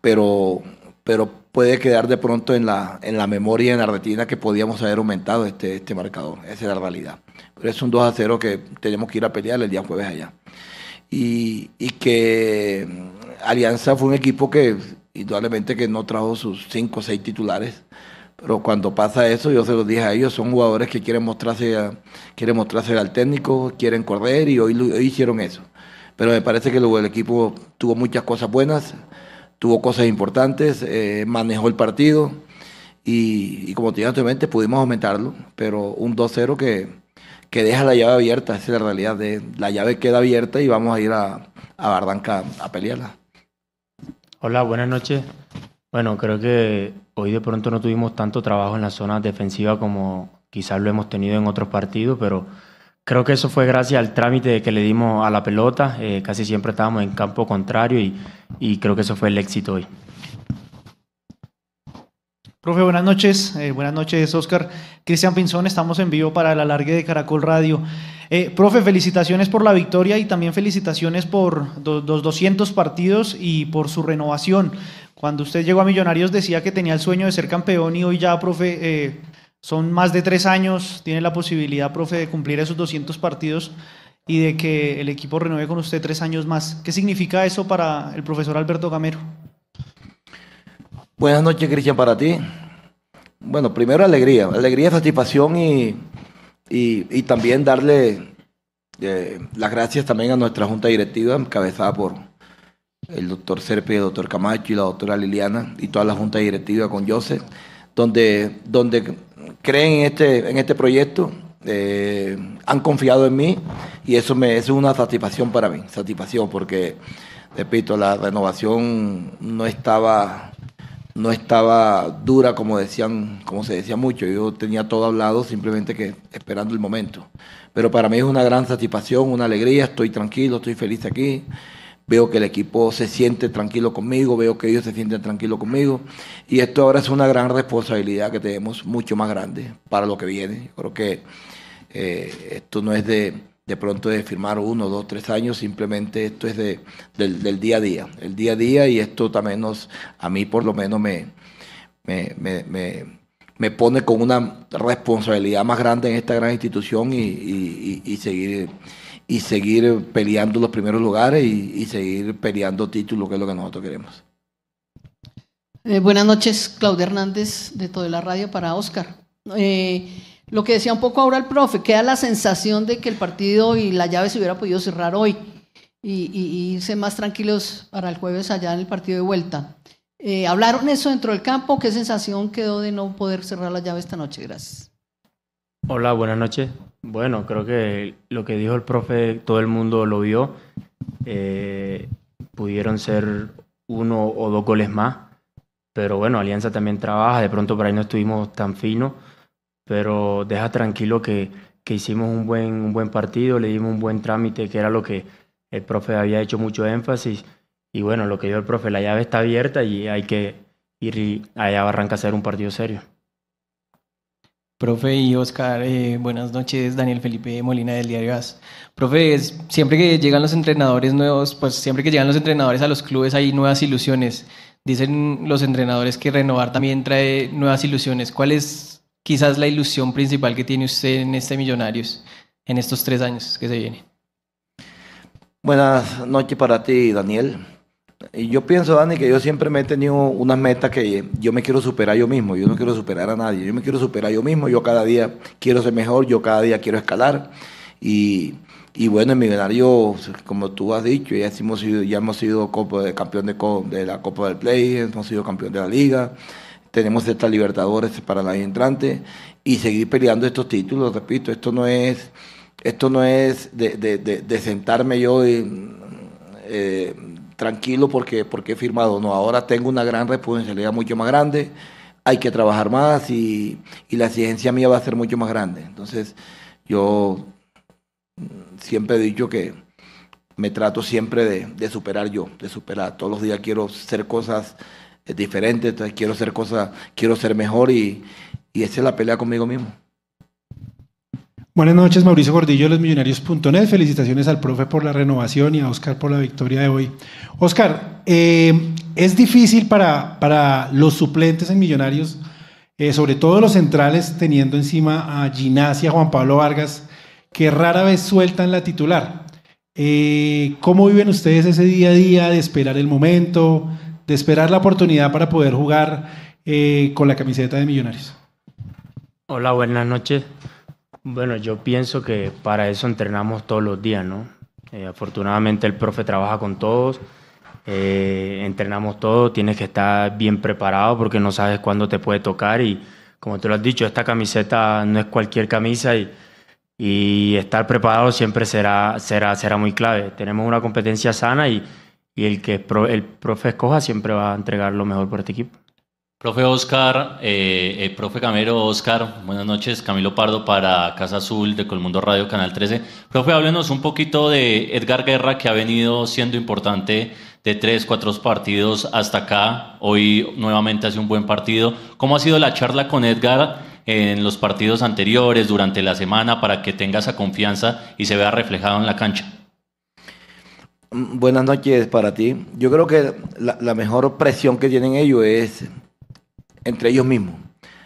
Speaker 5: pero, pero puede quedar de pronto en la, en la memoria, en la retina, que podíamos haber aumentado este, este marcador. Esa es la realidad. Pero es un 2 a 0 que tenemos que ir a pelear el día jueves allá. Y, y que Alianza fue un equipo que indudablemente que no trajo sus cinco o seis titulares, pero cuando pasa eso, yo se los dije a ellos, son jugadores que quieren mostrarse, quieren mostrarse al técnico, quieren correr y hoy, hicieron eso. Pero me parece que el equipo tuvo muchas cosas buenas, tuvo cosas importantes, eh, manejó el partido y, como te dije anteriormente, pudimos aumentarlo, pero un 2-0 que, que deja la llave abierta, esa es la realidad. De, la llave queda abierta y vamos a ir a, a Bardanca a pelearla.
Speaker 6: Hola, buenas noches. Bueno, creo que hoy de pronto no tuvimos tanto trabajo en la zona defensiva como quizás lo hemos tenido en otros partidos, pero creo que eso fue gracias al trámite que le dimos a la pelota. Eh, casi siempre estábamos en campo contrario y, y creo que eso fue el éxito hoy.
Speaker 7: Profe, buenas noches. Eh, buenas noches, Oscar. Cristian Pinzón, estamos en vivo para el alargue de Caracol Radio. Eh, profe, felicitaciones por la victoria y también felicitaciones por los 200 partidos y por su renovación. Cuando usted llegó a Millonarios decía que tenía el sueño de ser campeón y hoy ya, profe, eh, son más de tres años. Tiene la posibilidad, profe, de cumplir esos 200 partidos y de que el equipo renueve con usted tres años más. ¿Qué significa eso para el profesor Alberto Gamero?
Speaker 5: Buenas noches, Cristian, para ti. Bueno, primero alegría, alegría, satisfacción y, y, también darle eh, las gracias también a nuestra junta directiva, encabezada por el doctor Serpe, el doctor Camacho y la doctora Liliana y toda la junta directiva con Joseph, donde, donde creen en este, en este proyecto, eh, han confiado en mí y eso, me, eso es una satisfacción para mí, satisfacción porque, repito, la renovación no estaba no estaba dura como decían, como se decía mucho. Yo tenía todo hablado, simplemente que esperando el momento. Pero para mí es una gran satisfacción, una alegría. Estoy tranquilo, estoy feliz aquí. Veo que el equipo se siente tranquilo conmigo, veo que ellos se sienten tranquilos conmigo. Y esto ahora es una gran responsabilidad que tenemos, mucho más grande para lo que viene. Creo que eh, esto no es de de pronto de firmar uno, dos, tres años, simplemente esto es de, del, día a día, el día a día y esto también nos, a mí por lo menos me, me, pone con una responsabilidad más grande en esta gran institución y, seguir y seguir peleando los primeros lugares y, seguir peleando títulos, que es lo que nosotros queremos.
Speaker 8: Eh, buenas noches, Claudia Hernández de Toda la Radio para Oscar. Eh, lo que decía un poco ahora el profe, queda la sensación de que el partido y la llave se hubiera podido cerrar hoy y, irse más tranquilos para el jueves allá en el partido de vuelta. Eh, ¿Hablaron eso dentro del campo? ¿Qué sensación quedó de no poder cerrar la llave esta noche? Gracias.
Speaker 6: Hola, buenas noches. Bueno, creo que lo que dijo el profe, todo el mundo lo vio. Eh, pudieron ser uno o dos goles más, pero bueno, Alianza también trabaja, de pronto por ahí no estuvimos tan finos pero deja tranquilo que, que hicimos un buen, un buen partido, le dimos un buen trámite, que era lo que el profe había hecho mucho énfasis. Y bueno, lo que dio el profe, la llave está abierta y hay que ir allá a Barranca a hacer un partido serio.
Speaker 9: Profe y Oscar, eh, buenas noches, Daniel Felipe Molina del Diario AS. Profe, siempre que llegan los entrenadores nuevos, pues siempre que llegan los entrenadores a los clubes hay nuevas ilusiones. Dicen los entrenadores que renovar también trae nuevas ilusiones. ¿Cuál es quizás la ilusión principal que tiene usted en este Millonarios en estos tres años que se vienen?
Speaker 5: Buenas noches para ti, Daniel. Y yo pienso, Dani, que yo siempre me he tenido unas metas que yo me quiero superar yo mismo. Yo no quiero superar a nadie. Yo me quiero superar yo mismo. Yo cada día quiero ser mejor. Yo cada día quiero escalar. Y, bueno, en Millonarios, como tú has dicho, ya hemos sido, ya hemos sido campeón de, de la Copa del Play, hemos sido campeón de la Liga tenemos estas Libertadores para año entrante y seguir peleando estos títulos, repito, esto no es, esto no es de, sentarme yo eh, tranquilo porque, porque he firmado, no, ahora tengo una gran responsabilidad mucho más grande, hay que trabajar más y, y la exigencia mía va a ser mucho más grande. Entonces, yo siempre he dicho que me trato siempre de, superar yo, de superar. Todos los días quiero hacer cosas es diferente, quiero hacer cosas, quiero ser mejor y, y esa es la pelea conmigo mismo.
Speaker 10: Buenas noches, Mauricio Gordillo de los Millonarios.net. Felicitaciones al profe por la renovación y a Oscar por la victoria de hoy. Oscar, eh, es difícil para, para los suplentes en Millonarios, eh, sobre todo los centrales, teniendo encima a Ginasia, Juan Pablo Vargas, que rara vez sueltan la titular. Eh, ¿Cómo viven ustedes ese día a día de esperar el momento, de esperar la oportunidad para poder jugar eh, con la camiseta de Millonarios.
Speaker 6: Hola, buenas noches. Bueno, yo pienso que para eso entrenamos todos los días, ¿no? Eh, afortunadamente el profe trabaja con todos eh, entrenamos todo, tienes que estar bien preparado porque no sabes cuándo te puede tocar y como tú lo has dicho, esta camiseta no es cualquier camisa y, y estar preparado siempre será, será, será muy clave. Tenemos una competencia sana y, y el que el profe escoja siempre va a entregar lo mejor por este equipo.
Speaker 11: Profe Oscar, eh, eh, profe Camero, Oscar, buenas noches. Camilo Pardo para Casa Azul de Colmundo Radio, Canal 13. Profe, háblenos un poquito de Edgar Guerra, que ha venido siendo importante de tres, cuatro partidos hasta acá. Hoy nuevamente hace un buen partido. ¿Cómo ha sido la charla con Edgar en los partidos anteriores, durante la semana, para que tenga esa confianza y se vea reflejado en la cancha?
Speaker 5: Mm, buenas noches para ti. Yo creo que la, mejor presión que tienen ellos es entre ellos mismos.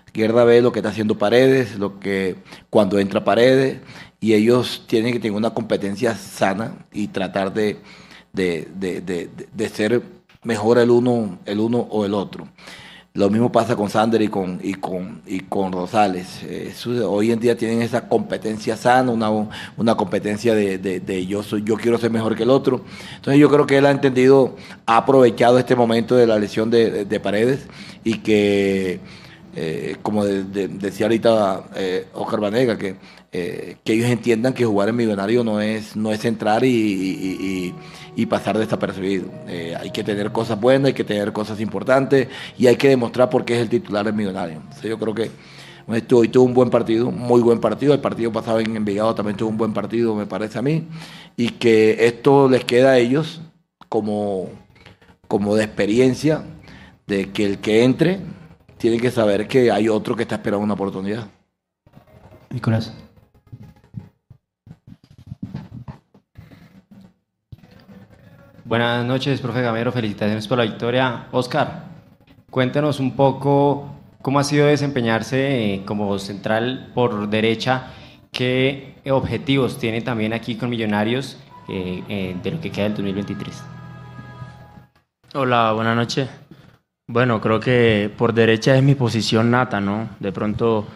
Speaker 5: Izquierda ve lo que está haciendo Paredes, lo que cuando entra Paredes, y ellos tienen que tener una competencia sana y tratar de, de, ser mejor el uno, el uno o el otro. Lo mismo pasa con Sander y con, y con, y con Rosales. hoy en día tienen esa competencia sana, una, una competencia de, yo, soy, yo quiero ser mejor que el otro. Entonces yo creo que él ha entendido, ha aprovechado este momento de la lesión de, Paredes y que, eh, como decía ahorita eh, Oscar Vanega, que, eh, que ellos entiendan que jugar en Millonario no es, no es entrar y y pasar desapercibido. Eh, hay que tener cosas buenas, hay que tener cosas importantes y hay que demostrar por qué es el titular del millonario. yo creo que hoy tuvo un buen partido, muy buen partido. El partido pasado en Envigado también tuvo un buen partido, me parece a mí. Y que esto les queda a ellos como, como de experiencia de que el que entre tiene que saber que hay otro que está esperando una oportunidad.
Speaker 9: Nicolás.
Speaker 12: Buenas noches, profe Gamero. Felicitaciones por la victoria. Oscar, cuéntanos un poco cómo ha sido desempeñarse eh, como central por derecha. ¿Qué objetivos tiene también aquí con Millonarios eh, eh, de lo que queda del 2023?
Speaker 6: Hola, buenas noches. Bueno, creo que por derecha es mi posición nata, ¿no? De pronto,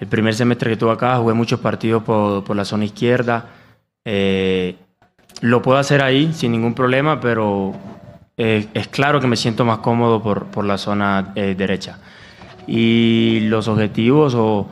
Speaker 6: el primer semestre que tuve acá jugué muchos partidos por, por la zona izquierda. Lo puedo hacer ahí sin ningún problema, pero eh, es claro que me siento más cómodo por, por la zona eh, derecha. Y los objetivos o,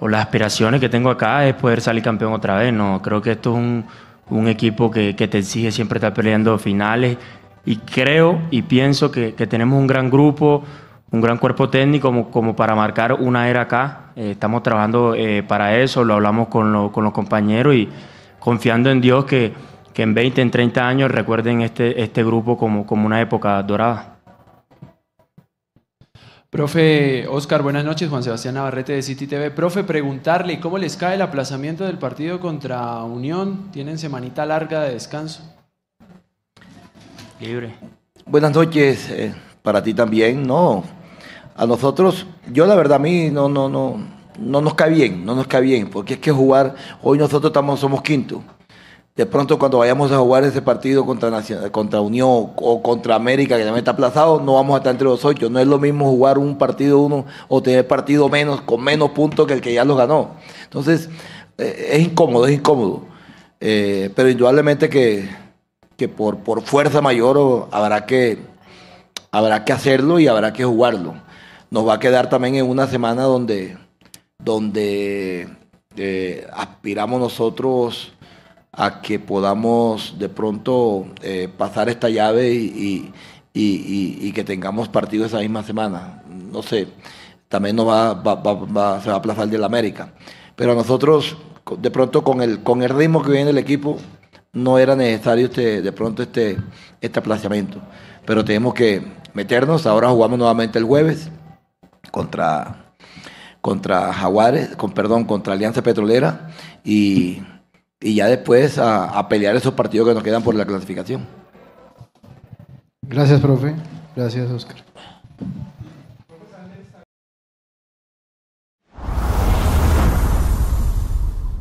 Speaker 6: o, las aspiraciones que tengo acá es poder salir campeón otra vez. ¿no? Creo que esto es un, un equipo que, que, te exige siempre estar peleando finales y creo y pienso que, que tenemos un gran grupo, un gran cuerpo técnico como, como para marcar una era acá. Eh, estamos trabajando para eso, lo hablamos con, lo, con los compañeros y confiando en Dios que que en 20, en 30 años recuerden este, este grupo como, como una época dorada.
Speaker 13: Profe Oscar, buenas noches. Juan Sebastián Navarrete de City TV. Profe, preguntarle cómo les cae el aplazamiento del partido contra Unión. ¿Tienen semanita larga de descanso?
Speaker 6: Libre.
Speaker 5: Buenas noches eh, para ti también. No, a nosotros, yo la verdad a mí no, no, no, no nos cae bien, no nos cae bien, porque es que jugar, hoy nosotros estamos, somos quinto de pronto cuando vayamos a jugar ese partido contra, contra Unión o contra América, que también está aplazado, no vamos a estar entre los ocho. No es lo mismo jugar un partido uno o tener partido menos, con menos puntos que el que ya los ganó. Entonces, eh, es incómodo, es incómodo. Eh, pero indudablemente que, que por, por fuerza mayor habrá que, habrá que hacerlo y habrá que jugarlo. Nos va a quedar también en una semana donde, donde eh, aspiramos nosotros a que podamos de pronto eh, pasar esta llave y, que tengamos partido esa misma semana. No sé, también nos va, se va a aplazar el de la América. Pero a nosotros, de pronto con el, con el ritmo que viene el equipo, no era necesario este, de pronto este, este aplazamiento. Pero tenemos que meternos, ahora jugamos nuevamente el jueves contra, contra Jaguares, con, perdón, contra Alianza Petrolera y y ya después a, pelear esos partidos que nos quedan por la clasificación.
Speaker 10: Gracias, profe. Gracias, Oscar.